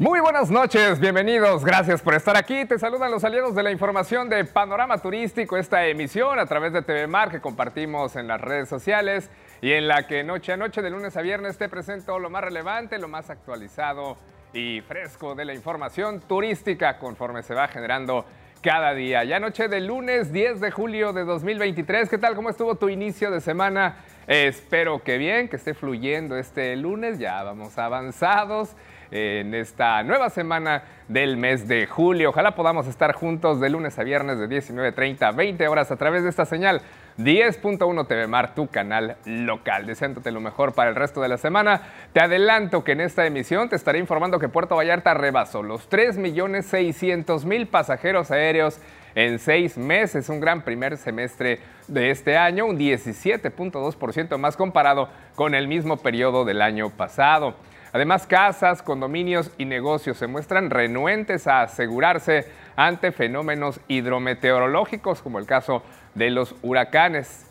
Muy buenas noches, bienvenidos, gracias por estar aquí. Te saludan los aliados de la información de Panorama Turístico, esta emisión a través de TV Mar que compartimos en las redes sociales y en la que noche a noche, de lunes a viernes, te presento lo más relevante, lo más actualizado y fresco de la información turística conforme se va generando cada día. Ya noche de lunes 10 de julio de 2023, ¿qué tal? ¿Cómo estuvo tu inicio de semana? espero que bien, que esté fluyendo este lunes, ya vamos avanzados en esta nueva semana del mes de julio. Ojalá podamos estar juntos de lunes a viernes de 19.30 a 20 horas a través de esta señal 10.1 TV Mar, tu canal local. Deseándote lo mejor para el resto de la semana. Te adelanto que en esta emisión te estaré informando que Puerto Vallarta rebasó los 3.600.000 pasajeros aéreos en seis meses, un gran primer semestre de este año, un 17.2% más comparado con el mismo periodo del año pasado. Además, casas, condominios y negocios se muestran renuentes a asegurarse ante fenómenos hidrometeorológicos como el caso de los huracanes.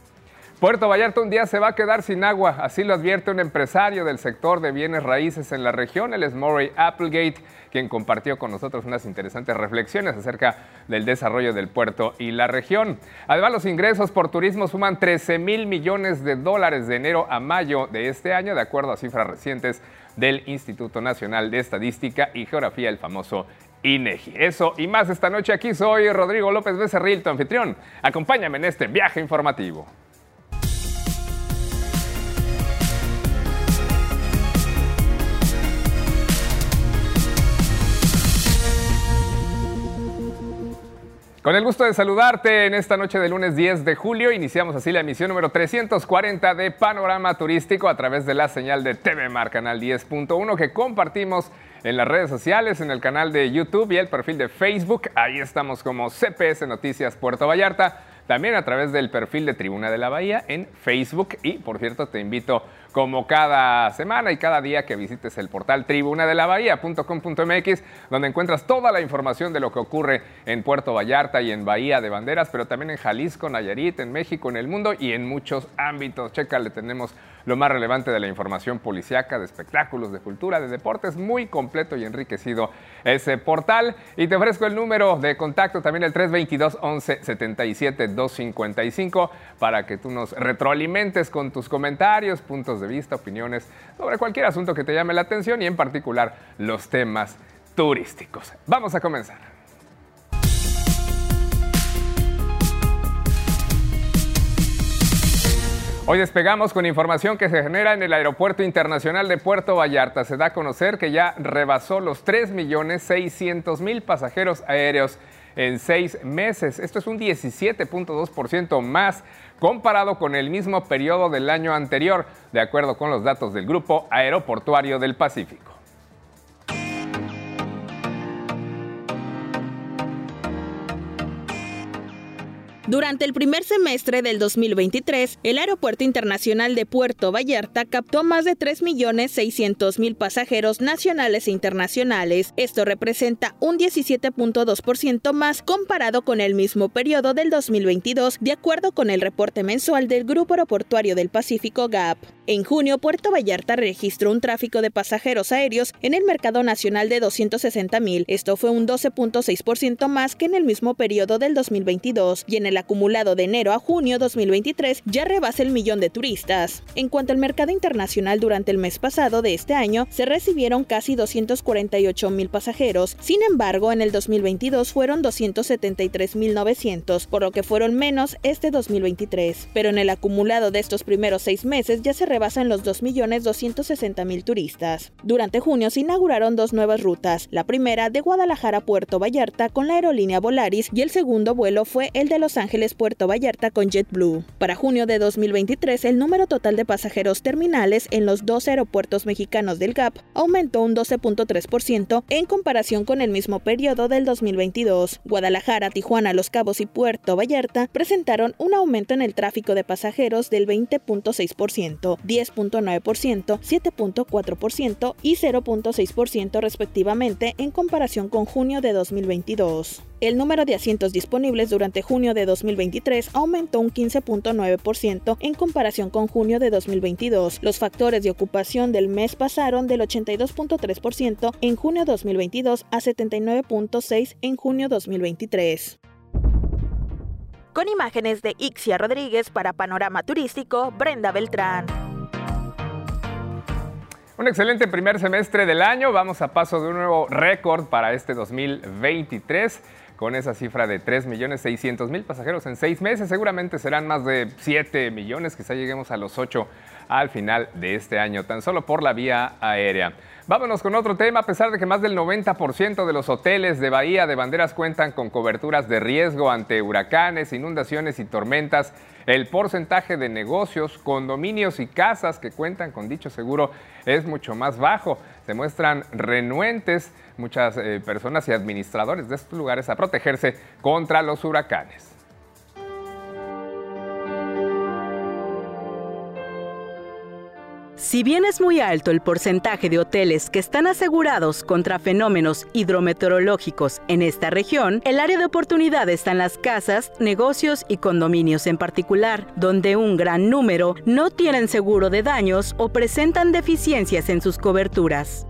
Puerto Vallarta un día se va a quedar sin agua, así lo advierte un empresario del sector de bienes raíces en la región, el es Murray Applegate, quien compartió con nosotros unas interesantes reflexiones acerca del desarrollo del puerto y la región. Además, los ingresos por turismo suman 13 mil millones de dólares de enero a mayo de este año, de acuerdo a cifras recientes del Instituto Nacional de Estadística y Geografía, el famoso INEGI. Eso y más esta noche aquí soy Rodrigo López Becerril, tu anfitrión. Acompáñame en este viaje informativo. Con el gusto de saludarte en esta noche de lunes 10 de julio, iniciamos así la emisión número 340 de Panorama Turístico a través de la señal de TV Mar Canal 10.1 que compartimos en las redes sociales, en el canal de YouTube y el perfil de Facebook. Ahí estamos como CPS Noticias Puerto Vallarta. También a través del perfil de Tribuna de la Bahía en Facebook. Y por cierto, te invito como cada semana y cada día que visites el portal tribunadelabahía.com.mx, donde encuentras toda la información de lo que ocurre en Puerto Vallarta y en Bahía de Banderas, pero también en Jalisco, Nayarit, en México, en el mundo y en muchos ámbitos. Chécale, tenemos lo más relevante de la información policiaca, de espectáculos, de cultura, de deportes, muy completo y enriquecido ese portal. Y te ofrezco el número de contacto, también el 322 11 77 255, para que tú nos retroalimentes con tus comentarios, puntos de vista, opiniones sobre cualquier asunto que te llame la atención y en particular los temas turísticos. Vamos a comenzar. Hoy despegamos con información que se genera en el Aeropuerto Internacional de Puerto Vallarta. Se da a conocer que ya rebasó los 3.600.000 pasajeros aéreos en seis meses. Esto es un 17.2% más comparado con el mismo periodo del año anterior, de acuerdo con los datos del Grupo Aeroportuario del Pacífico. Durante el primer semestre del 2023, el Aeropuerto Internacional de Puerto Vallarta captó más de 3.600.000 pasajeros nacionales e internacionales. Esto representa un 17.2% más comparado con el mismo periodo del 2022, de acuerdo con el reporte mensual del Grupo Aeroportuario del Pacífico GAP. En junio, Puerto Vallarta registró un tráfico de pasajeros aéreos en el mercado nacional de 260.000. Esto fue un 12.6% más que en el mismo periodo del 2022 y en el acumulado de enero a junio 2023 ya rebasa el millón de turistas. En cuanto al mercado internacional durante el mes pasado de este año, se recibieron casi 248 mil pasajeros. Sin embargo, en el 2022 fueron 273.900, por lo que fueron menos este 2023. Pero en el acumulado de estos primeros seis meses ya se rebasan los 2.260.000 turistas. Durante junio se inauguraron dos nuevas rutas, la primera de Guadalajara a Puerto Vallarta con la aerolínea Volaris y el segundo vuelo fue el de Los Ángeles Ángeles Puerto Vallarta con JetBlue. Para junio de 2023, el número total de pasajeros terminales en los dos aeropuertos mexicanos del GAP aumentó un 12.3% en comparación con el mismo periodo del 2022. Guadalajara, Tijuana, Los Cabos y Puerto Vallarta presentaron un aumento en el tráfico de pasajeros del 20.6%, 10.9%, 7.4% y 0.6% respectivamente en comparación con junio de 2022. El número de asientos disponibles durante junio de 2023 aumentó un 15.9% en comparación con junio de 2022. Los factores de ocupación del mes pasaron del 82.3% en junio 2022 a 79.6% en junio 2023. Con imágenes de Ixia Rodríguez para Panorama Turístico, Brenda Beltrán. Un excelente primer semestre del año. Vamos a paso de un nuevo récord para este 2023 con esa cifra de 3.600.000 pasajeros en seis meses. Seguramente serán más de 7 millones, quizá lleguemos a los 8 al final de este año, tan solo por la vía aérea. Vámonos con otro tema, a pesar de que más del 90% de los hoteles de Bahía de Banderas cuentan con coberturas de riesgo ante huracanes, inundaciones y tormentas, el porcentaje de negocios, condominios y casas que cuentan con dicho seguro es mucho más bajo. Se muestran renuentes muchas eh, personas y administradores de estos lugares a protegerse contra los huracanes. Si bien es muy alto el porcentaje de hoteles que están asegurados contra fenómenos hidrometeorológicos en esta región, el área de oportunidad está en las casas, negocios y condominios en particular, donde un gran número no tienen seguro de daños o presentan deficiencias en sus coberturas.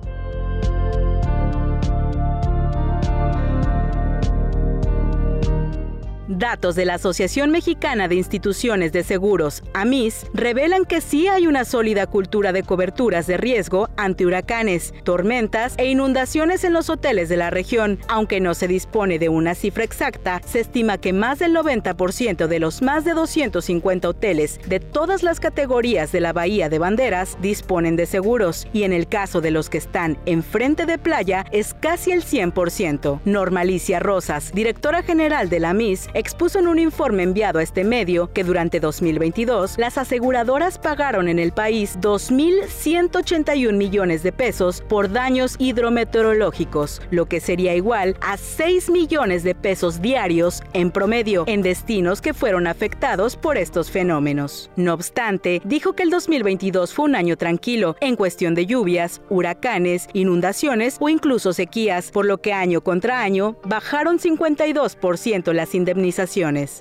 Datos de la Asociación Mexicana de Instituciones de Seguros, AMIS, revelan que sí hay una sólida cultura de coberturas de riesgo ante huracanes, tormentas e inundaciones en los hoteles de la región. Aunque no se dispone de una cifra exacta, se estima que más del 90% de los más de 250 hoteles de todas las categorías de la Bahía de Banderas disponen de seguros, y en el caso de los que están enfrente de playa es casi el 100%. Normalicia Rosas, directora general de la AMIS, expuso en un informe enviado a este medio que durante 2022 las aseguradoras pagaron en el país 2.181 millones de pesos por daños hidrometeorológicos, lo que sería igual a 6 millones de pesos diarios en promedio en destinos que fueron afectados por estos fenómenos. No obstante, dijo que el 2022 fue un año tranquilo en cuestión de lluvias, huracanes, inundaciones o incluso sequías, por lo que año contra año bajaron 52% las indemnizaciones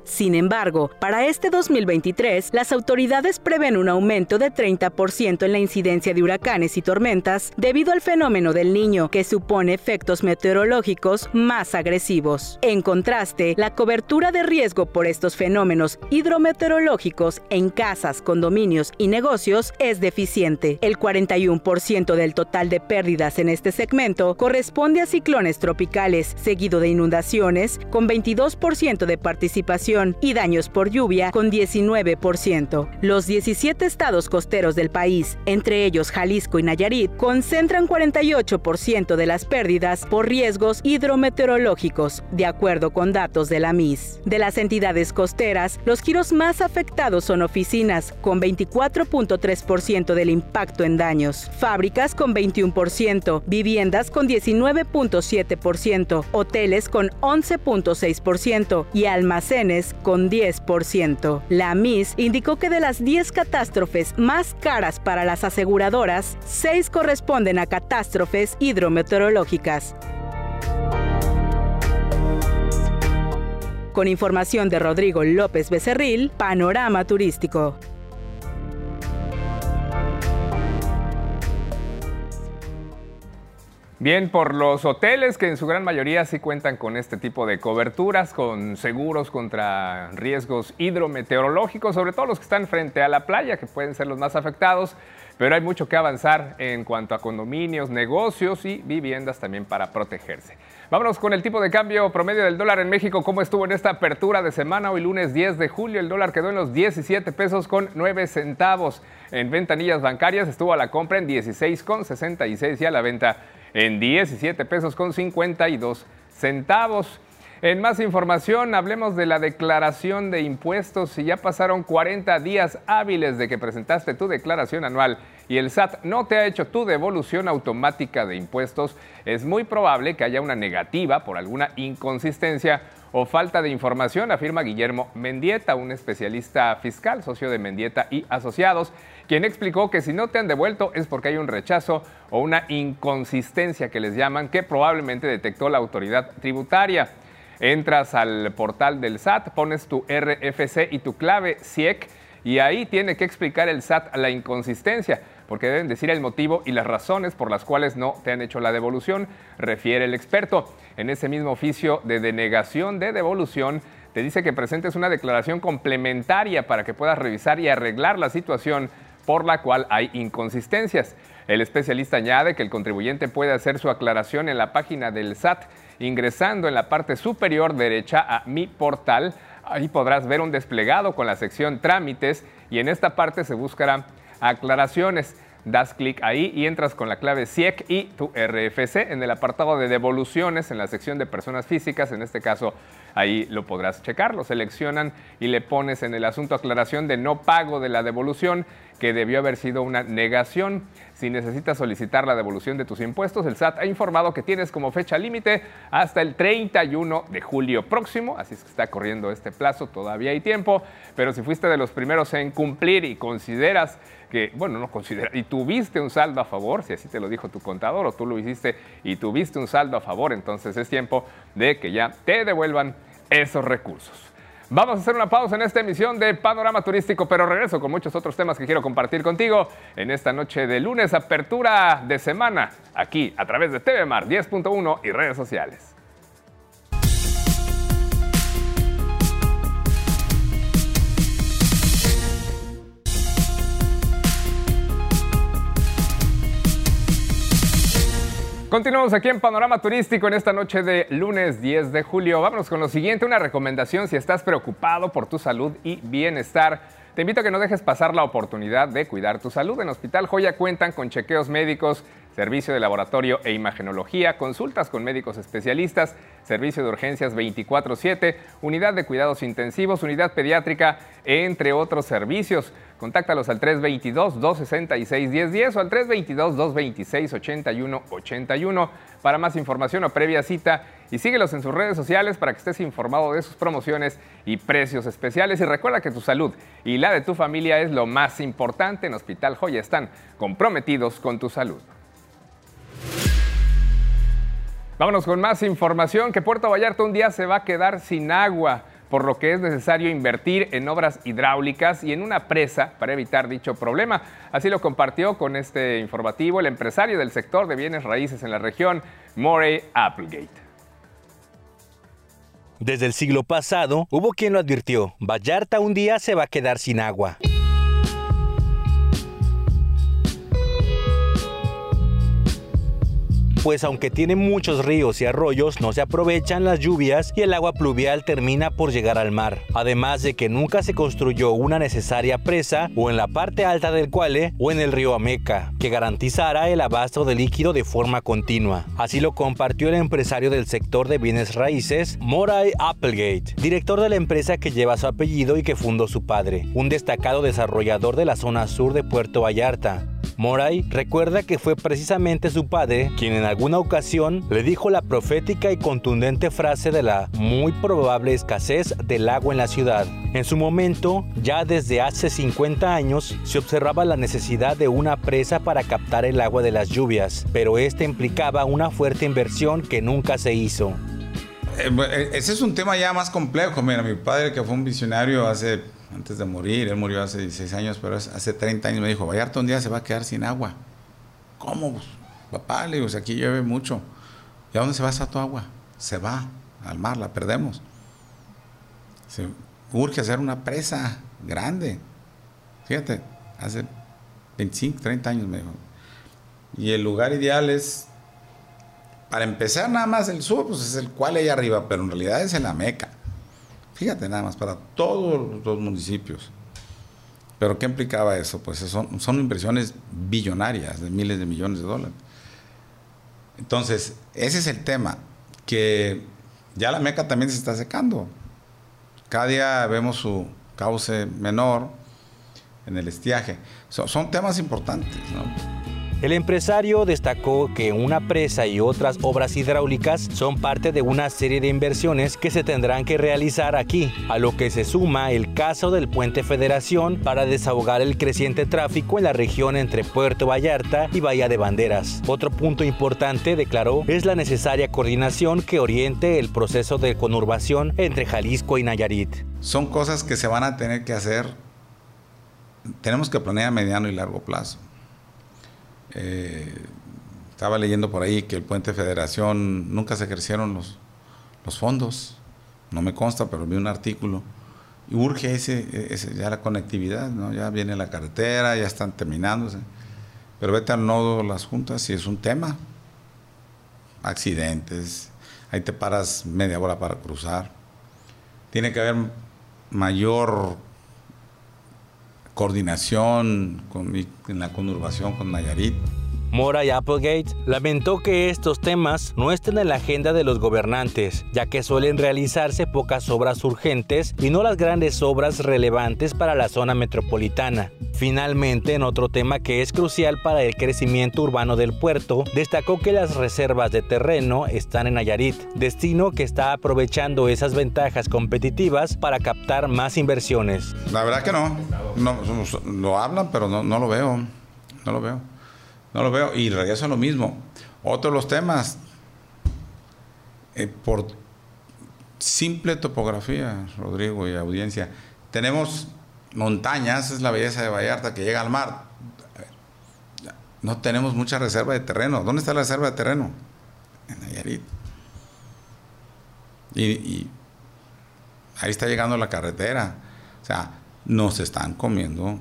sin embargo, para este 2023, las autoridades prevén un aumento de 30% en la incidencia de huracanes y tormentas debido al fenómeno del niño, que supone efectos meteorológicos más agresivos. En contraste, la cobertura de riesgo por estos fenómenos hidrometeorológicos en casas, condominios y negocios es deficiente. El 41% del total de pérdidas en este segmento corresponde a ciclones tropicales, seguido de inundaciones, con 22% de participación y daños por lluvia con 19%. Los 17 estados costeros del país, entre ellos Jalisco y Nayarit, concentran 48% de las pérdidas por riesgos hidrometeorológicos, de acuerdo con datos de la MIS. De las entidades costeras, los giros más afectados son oficinas, con 24.3% del impacto en daños, fábricas con 21%, viviendas con 19.7%, hoteles con 11.6% y almacenes con 10%. La MIS indicó que de las 10 catástrofes más caras para las aseguradoras, 6 corresponden a catástrofes hidrometeorológicas. Con información de Rodrigo López Becerril, Panorama Turístico. Bien, por los hoteles que en su gran mayoría sí cuentan con este tipo de coberturas, con seguros contra riesgos hidrometeorológicos, sobre todo los que están frente a la playa, que pueden ser los más afectados, pero hay mucho que avanzar en cuanto a condominios, negocios y viviendas también para protegerse. Vámonos con el tipo de cambio promedio del dólar en México, cómo estuvo en esta apertura de semana. Hoy lunes 10 de julio el dólar quedó en los 17 pesos con 9 centavos. En ventanillas bancarias estuvo a la compra en 16 con 66 y a la venta en 17 pesos con 52 centavos. En más información, hablemos de la declaración de impuestos. Si ya pasaron 40 días hábiles de que presentaste tu declaración anual y el SAT no te ha hecho tu devolución automática de impuestos, es muy probable que haya una negativa por alguna inconsistencia o falta de información, afirma Guillermo Mendieta, un especialista fiscal, socio de Mendieta y Asociados, quien explicó que si no te han devuelto es porque hay un rechazo o una inconsistencia que les llaman que probablemente detectó la autoridad tributaria. Entras al portal del SAT, pones tu RFC y tu clave CIEC y ahí tiene que explicar el SAT la inconsistencia, porque deben decir el motivo y las razones por las cuales no te han hecho la devolución, refiere el experto. En ese mismo oficio de denegación de devolución, te dice que presentes una declaración complementaria para que puedas revisar y arreglar la situación por la cual hay inconsistencias. El especialista añade que el contribuyente puede hacer su aclaración en la página del SAT ingresando en la parte superior derecha a Mi Portal Ahí podrás ver un desplegado con la sección trámites y en esta parte se buscará aclaraciones. Das clic ahí y entras con la clave CIEC y tu RFC en el apartado de devoluciones en la sección de personas físicas. En este caso, ahí lo podrás checar. Lo seleccionan y le pones en el asunto aclaración de no pago de la devolución que debió haber sido una negación. Si necesitas solicitar la devolución de tus impuestos, el SAT ha informado que tienes como fecha límite hasta el 31 de julio próximo, así es que está corriendo este plazo, todavía hay tiempo, pero si fuiste de los primeros en cumplir y consideras que, bueno, no consideras, y tuviste un saldo a favor, si así te lo dijo tu contador o tú lo hiciste y tuviste un saldo a favor, entonces es tiempo de que ya te devuelvan esos recursos. Vamos a hacer una pausa en esta emisión de Panorama Turístico, pero regreso con muchos otros temas que quiero compartir contigo en esta noche de lunes, apertura de semana, aquí a través de TV Mar 10.1 y redes sociales. Continuamos aquí en Panorama Turístico en esta noche de lunes 10 de julio. Vámonos con lo siguiente, una recomendación si estás preocupado por tu salud y bienestar. Te invito a que no dejes pasar la oportunidad de cuidar tu salud. En Hospital Joya cuentan con chequeos médicos, servicio de laboratorio e imagenología, consultas con médicos especialistas, servicio de urgencias 24/7, unidad de cuidados intensivos, unidad pediátrica, entre otros servicios. Contáctalos al 322-266-1010 o al 322-226-8181 para más información o previa cita y síguelos en sus redes sociales para que estés informado de sus promociones y precios especiales. Y recuerda que tu salud y la de tu familia es lo más importante. En Hospital Joya están comprometidos con tu salud. Vámonos con más información que Puerto Vallarta un día se va a quedar sin agua por lo que es necesario invertir en obras hidráulicas y en una presa para evitar dicho problema. Así lo compartió con este informativo el empresario del sector de bienes raíces en la región, Morey Applegate. Desde el siglo pasado, hubo quien lo advirtió, Vallarta un día se va a quedar sin agua. Pues aunque tiene muchos ríos y arroyos, no se aprovechan las lluvias y el agua pluvial termina por llegar al mar. Además de que nunca se construyó una necesaria presa o en la parte alta del Cuale o en el río Ameca, que garantizara el abasto de líquido de forma continua. Así lo compartió el empresario del sector de bienes raíces, Moray Applegate, director de la empresa que lleva su apellido y que fundó su padre, un destacado desarrollador de la zona sur de Puerto Vallarta. Moray recuerda que fue precisamente su padre quien en alguna ocasión le dijo la profética y contundente frase de la muy probable escasez del agua en la ciudad. En su momento, ya desde hace 50 años, se observaba la necesidad de una presa para captar el agua de las lluvias, pero esta implicaba una fuerte inversión que nunca se hizo. Eh, eh, ese es un tema ya más complejo. Mira, mi padre que fue un visionario hace antes de morir, él murió hace 16 años, pero hace 30 años me dijo, Vallarta un día se va a quedar sin agua. ¿Cómo? Pues, papá, le digo, si aquí llueve mucho. ¿Y a dónde se va esa tu agua? Se va al mar, la perdemos. Se urge hacer una presa grande. Fíjate, hace 25, 30 años me dijo. Y el lugar ideal es, para empezar nada más el sur, pues es el cual hay arriba, pero en realidad es en la Meca. Fíjate nada más, para todos los municipios. Pero ¿qué implicaba eso? Pues son, inversiones billonarias de miles de millones de dólares. Entonces, ese es el tema, que ya la Meca también se está secando. Cada día vemos su cauce menor en el estiaje. son temas importantes, ¿no? El empresario destacó que una presa y otras obras hidráulicas son parte de una serie de inversiones que se tendrán que realizar aquí, a lo que se suma el caso del puente Federación para desahogar el creciente tráfico en la región entre Puerto Vallarta y Bahía de Banderas. Otro punto importante, declaró, es la necesaria coordinación que oriente el proceso de conurbación entre Jalisco y Nayarit. Son cosas que se van a tener que hacer. Tenemos que planear a mediano y largo plazo. Eh, estaba leyendo por ahí que el puente Federación nunca se crecieron los, fondos. No me consta, pero vi un artículo. Y urge ese, ya la conectividad. Ya viene la carretera, ya están terminándose. Pero vete al nodo las juntas y es un tema. Accidentes, ahí te paras media hora para cruzar. Tiene que haber mayor coordinación con, en la conurbación con Nayarit. Mora y Applegate lamentó que estos temas no estén en la agenda de los gobernantes, ya que suelen realizarse pocas obras urgentes y no las grandes obras relevantes para la zona metropolitana. Finalmente, en otro tema que es crucial para el crecimiento urbano del puerto, destacó que las reservas de terreno están en Nayarit, destino que está aprovechando esas ventajas competitivas para captar más inversiones. La verdad que no, no lo hablan, pero no, no lo veo, no lo veo. No lo veo. Y regreso a lo mismo. Otro de los temas, eh, por simple topografía, Rodrigo y audiencia, tenemos montañas, es la belleza de Vallarta que llega al mar. no tenemos mucha reserva de terreno. ¿Dónde está la reserva de terreno? En Nayarit. Y, y ahí está llegando la carretera. O sea, nos están comiendo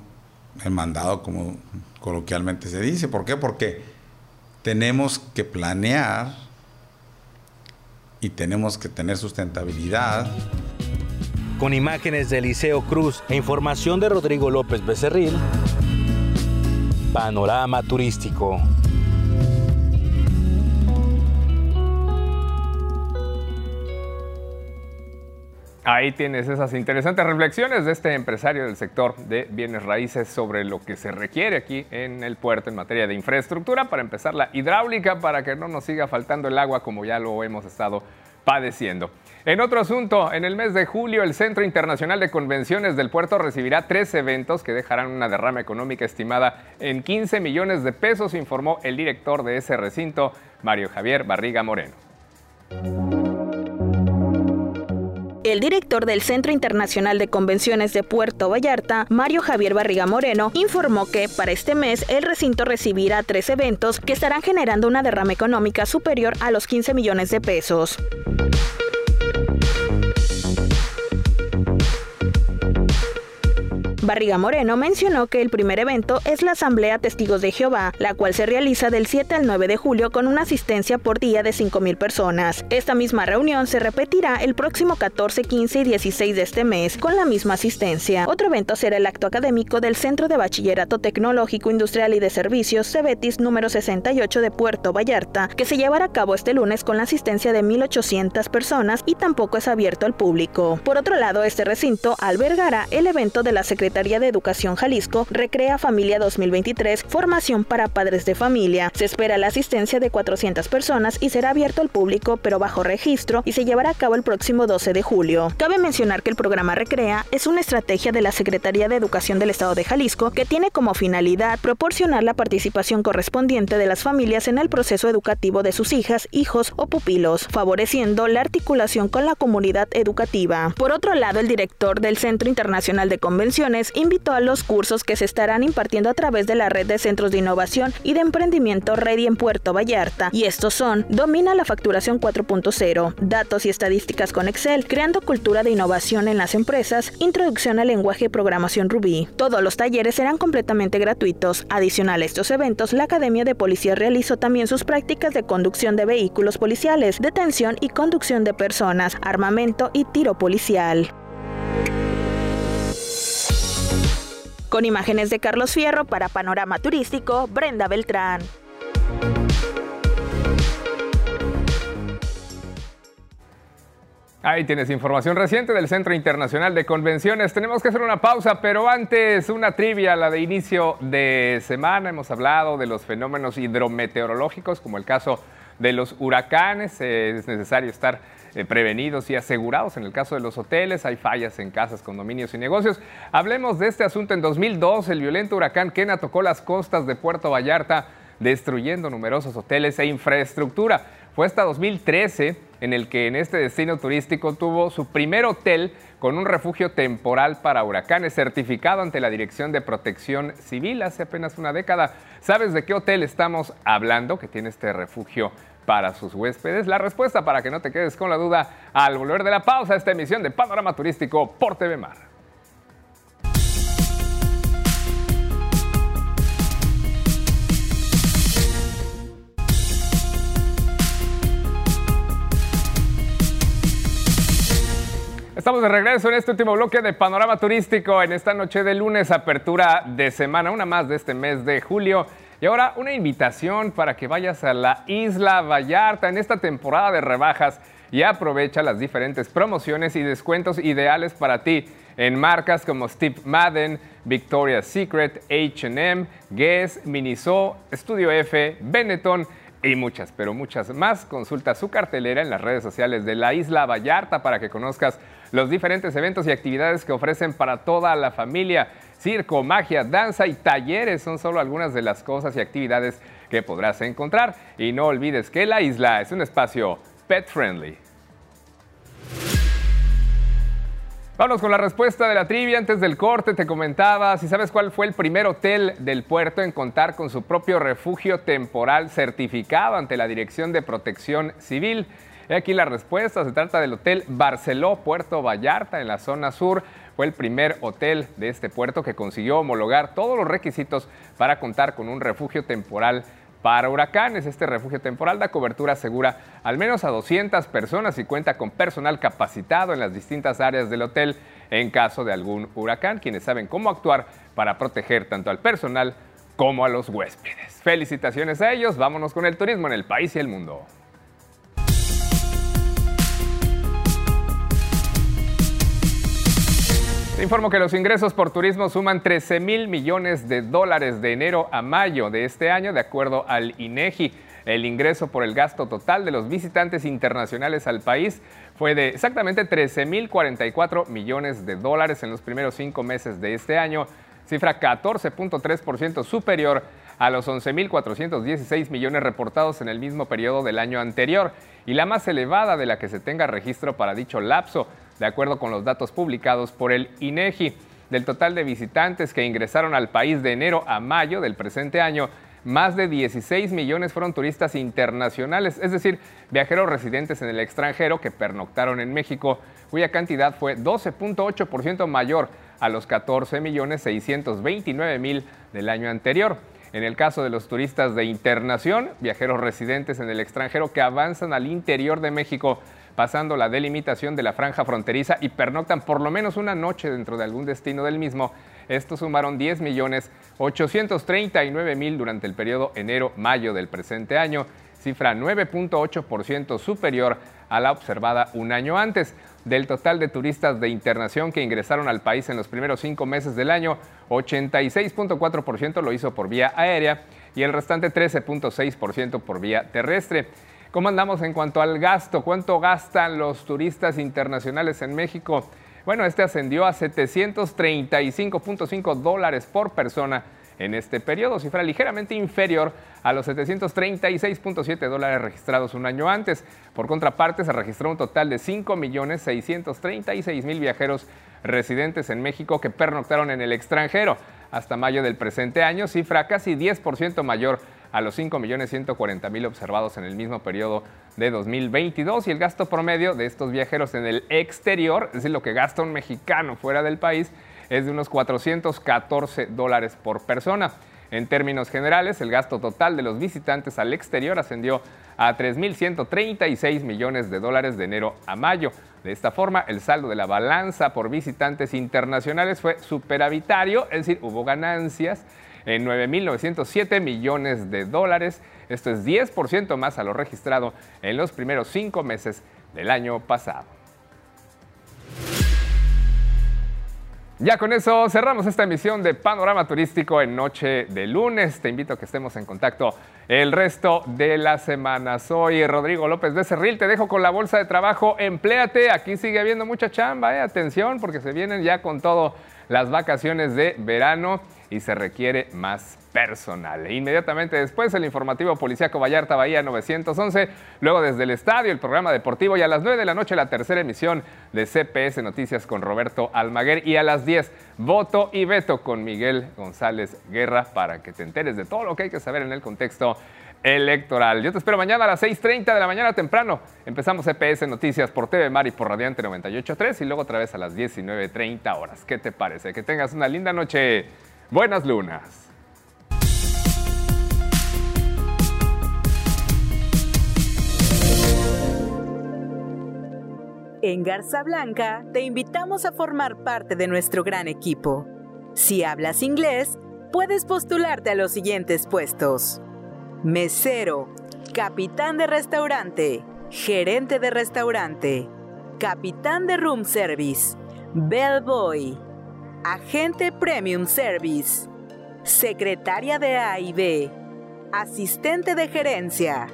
el mandado como coloquialmente se dice. ¿Por qué? Porque tenemos que planear y tenemos que tener sustentabilidad. Con imágenes de Eliseo Cruz e información de Rodrigo López Becerril, Panorama Turístico. Ahí tienes esas interesantes reflexiones de este empresario del sector de bienes raíces sobre lo que se requiere aquí en el puerto en materia de infraestructura para empezar la hidráulica para que no nos siga faltando el agua como ya lo hemos estado padeciendo. En otro asunto, en el mes de julio el Centro Internacional de Convenciones del Puerto recibirá tres eventos que dejarán una derrama económica estimada en 15 millones de pesos, informó el director de ese recinto, Mario Javier Barriga Moreno. El director del Centro Internacional de Convenciones de Puerto Vallarta, Mario Javier Barriga Moreno, informó que para este mes el recinto recibirá tres eventos que estarán generando una derrama económica superior a los 15 millones de pesos. Barriga Moreno mencionó que el primer evento es la Asamblea Testigos de Jehová, la cual se realiza del 7 al 9 de julio con una asistencia por día de 5.000 personas. Esta misma reunión se repetirá el próximo 14, 15 y 16 de este mes con la misma asistencia. Otro evento será el acto académico del Centro de Bachillerato Tecnológico Industrial y de Servicios Cebetis número 68 de Puerto Vallarta, que se llevará a cabo este lunes con la asistencia de 1.800 personas y tampoco es abierto al público. Por otro lado, este recinto albergará el evento de la Secretaría Secretaría de Educación Jalisco Recrea Familia 2023, formación para padres de familia. Se espera la asistencia de 400 personas y será abierto al público, pero bajo registro, y se llevará a cabo el próximo 12 de julio. Cabe mencionar que el programa Recrea es una estrategia de la Secretaría de Educación del Estado de Jalisco que tiene como finalidad proporcionar la participación correspondiente de las familias en el proceso educativo de sus hijas, hijos o pupilos, favoreciendo la articulación con la comunidad educativa. Por otro lado, el director del Centro Internacional de Convenciones invitó a los cursos que se estarán impartiendo a través de la red de centros de innovación y de emprendimiento Ready en Puerto Vallarta. Y estos son Domina la facturación 4.0, datos y estadísticas con Excel, creando cultura de innovación en las empresas, introducción al lenguaje programación Ruby. Todos los talleres serán completamente gratuitos. Adicional a estos eventos, la Academia de Policía realizó también sus prácticas de conducción de vehículos policiales, detención y conducción de personas, armamento y tiro policial. Con imágenes de Carlos Fierro para Panorama Turístico, Brenda Beltrán. Ahí tienes información reciente del Centro Internacional de Convenciones. Tenemos que hacer una pausa, pero antes una trivia, la de inicio de semana. Hemos hablado de los fenómenos hidrometeorológicos, como el caso de los huracanes. es necesario estar eh, prevenidos y asegurados. En el caso de los hoteles, hay fallas en casas, condominios y negocios. Hablemos de este asunto. En 2002, el violento huracán Kena tocó las costas de Puerto Vallarta, destruyendo numerosos hoteles e infraestructura. Fue hasta 2013 en el que en este destino turístico tuvo su primer hotel con un refugio temporal para huracanes certificado ante la Dirección de Protección Civil hace apenas una década. ¿Sabes de qué hotel estamos hablando que tiene este refugio para sus huéspedes? La respuesta para que no te quedes con la duda al volver de la pausa a esta emisión de Panorama Turístico por TV Mar. Estamos de regreso en este último bloque de Panorama Turístico en esta noche de lunes, apertura de semana, una más de este mes de julio. Y ahora una invitación para que vayas a la Isla Vallarta en esta temporada de rebajas y aprovecha las diferentes promociones y descuentos ideales para ti en marcas como Steve Madden, Victoria's Secret, HM, Guess, Miniso, Studio F, Benetton y muchas, pero muchas más. Consulta su cartelera en las redes sociales de la Isla Vallarta para que conozcas los diferentes eventos y actividades que ofrecen para toda la familia. Circo, magia, danza y talleres son solo algunas de las cosas y actividades que podrás encontrar. Y no olvides que la isla es un espacio pet friendly. Vamos con la respuesta de la trivia. Antes del corte te comentaba si sabes cuál fue el primer hotel del puerto en contar con su propio refugio temporal certificado ante la Dirección de Protección Civil. He aquí la respuesta. Se trata del Hotel Barceló Puerto Vallarta en la zona sur. Fue el primer hotel de este puerto que consiguió homologar todos los requisitos para contar con un refugio temporal para huracanes. Este refugio temporal da cobertura segura al menos a 200 personas y cuenta con personal capacitado en las distintas áreas del hotel en caso de algún huracán, quienes saben cómo actuar para proteger tanto al personal como a los huéspedes. Felicitaciones a ellos. Vámonos con el turismo en el país y el mundo. Informo que los ingresos por turismo suman 13 mil millones de dólares de enero a mayo de este año, de acuerdo al INEGI. El ingreso por el gasto total de los visitantes internacionales al país fue de exactamente 13 mil 44 millones de dólares en los primeros cinco meses de este año, cifra 14.3% superior a los 11.416 millones reportados en el mismo periodo del año anterior y la más elevada de la que se tenga registro para dicho lapso de acuerdo con los datos publicados por el INEGI. Del total de visitantes que ingresaron al país de enero a mayo del presente año, más de 16 millones fueron turistas internacionales, es decir, viajeros residentes en el extranjero que pernoctaron en México, cuya cantidad fue 12.8% mayor a los 14 millones 629 mil del año anterior. En el caso de los turistas de internación, viajeros residentes en el extranjero que avanzan al interior de México, pasando la delimitación de la franja fronteriza y pernoctan por lo menos una noche dentro de algún destino del mismo. Estos sumaron 10 millones 839 mil durante el periodo enero-mayo del presente año, cifra 9.8% superior a la observada un año antes. Del total de turistas de internación que ingresaron al país en los primeros cinco meses del año, 86.4% lo hizo por vía aérea y el restante 13.6% por vía terrestre. ¿Cómo andamos en cuanto al gasto? ¿Cuánto gastan los turistas internacionales en México? Bueno, este ascendió a 735.5 dólares por persona en este periodo, cifra ligeramente inferior a los 736.7 dólares registrados un año antes. Por contraparte, se registró un total de 5.636.000 viajeros residentes en México que pernoctaron en el extranjero. Hasta mayo del presente año, cifra casi 10% mayor a los 5.140.000 observados en el mismo periodo de 2022 y el gasto promedio de estos viajeros en el exterior, es decir, lo que gasta un mexicano fuera del país, es de unos 414 dólares por persona. En términos generales, el gasto total de los visitantes al exterior ascendió a 3.136 millones de dólares de enero a mayo. De esta forma, el saldo de la balanza por visitantes internacionales fue superavitario, es decir, hubo ganancias en 9.907 millones de dólares. Esto es 10% más a lo registrado en los primeros cinco meses del año pasado. Ya con eso cerramos esta emisión de Panorama Turístico en Noche de Lunes. Te invito a que estemos en contacto el resto de la semana. Soy Rodrigo López de Cerril. Te dejo con la bolsa de trabajo. Empléate. Aquí sigue habiendo mucha chamba. Eh. Atención porque se vienen ya con todo las vacaciones de verano y se requiere más personal. Inmediatamente después el informativo policíaco Vallarta Bahía 911, luego desde el estadio el programa deportivo y a las 9 de la noche la tercera emisión de CPS Noticias con Roberto Almaguer y a las 10 voto y veto con Miguel González Guerra para que te enteres de todo lo que hay que saber en el contexto electoral. Yo te espero mañana a las 6.30 de la mañana temprano. Empezamos CPS Noticias por TV Mar y por Radiante 98.3 y luego otra vez a las 19.30 horas. ¿Qué te parece? Que tengas una linda noche. Buenas lunas. En Garza Blanca te invitamos a formar parte de nuestro gran equipo. Si hablas inglés, puedes postularte a los siguientes puestos. Mesero, capitán de restaurante, gerente de restaurante, capitán de room service, bellboy, agente premium service, secretaria de A y B, asistente de gerencia,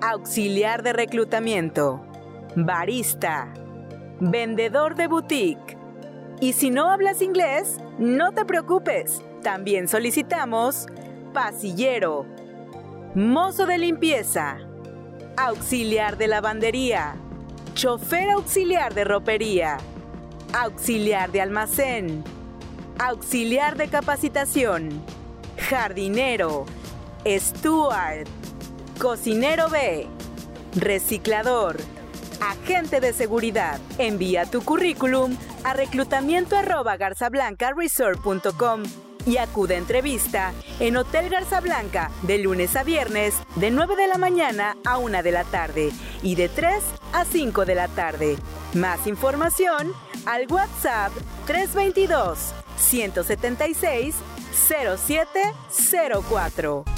auxiliar de reclutamiento. Barista, vendedor de boutique. Y si no hablas inglés, no te preocupes. También solicitamos pasillero, mozo de limpieza, auxiliar de lavandería, chofer auxiliar de ropería, auxiliar de almacén, auxiliar de capacitación, jardinero, steward, cocinero B, reciclador, agente de seguridad. Envía tu currículum a reclutamiento y acude a entrevista en Hotel Garza Blanca de lunes a viernes de 9 de la mañana a 1 de la tarde y de 3 a 5 de la tarde. Más información al WhatsApp 322 176 0704.